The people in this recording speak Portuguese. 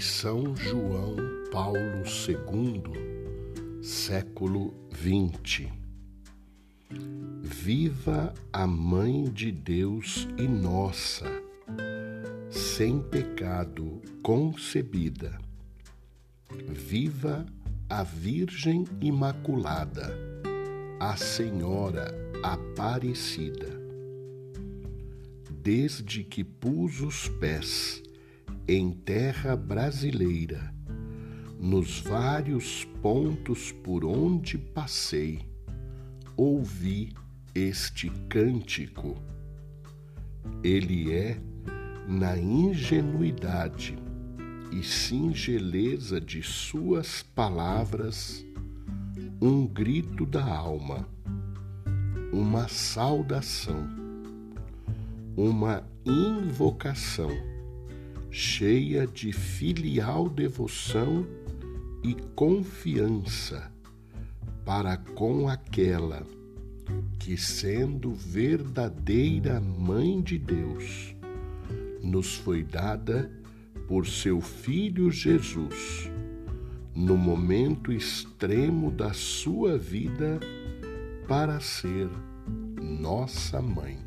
São João Paulo II, século XX. Viva a Mãe de Deus e nossa, sem pecado concebida. Viva a Virgem Imaculada, a Senhora Aparecida. Desde que pus os pés em terra brasileira, nos vários pontos por onde passei, ouvi este cântico. Ele é, na ingenuidade e singeleza de suas palavras, um grito da alma, uma saudação, uma invocação cheia de filial devoção e confiança para com aquela que, sendo verdadeira Mãe de Deus, nos foi dada por seu Filho Jesus, no momento extremo da sua vida, para ser nossa mãe.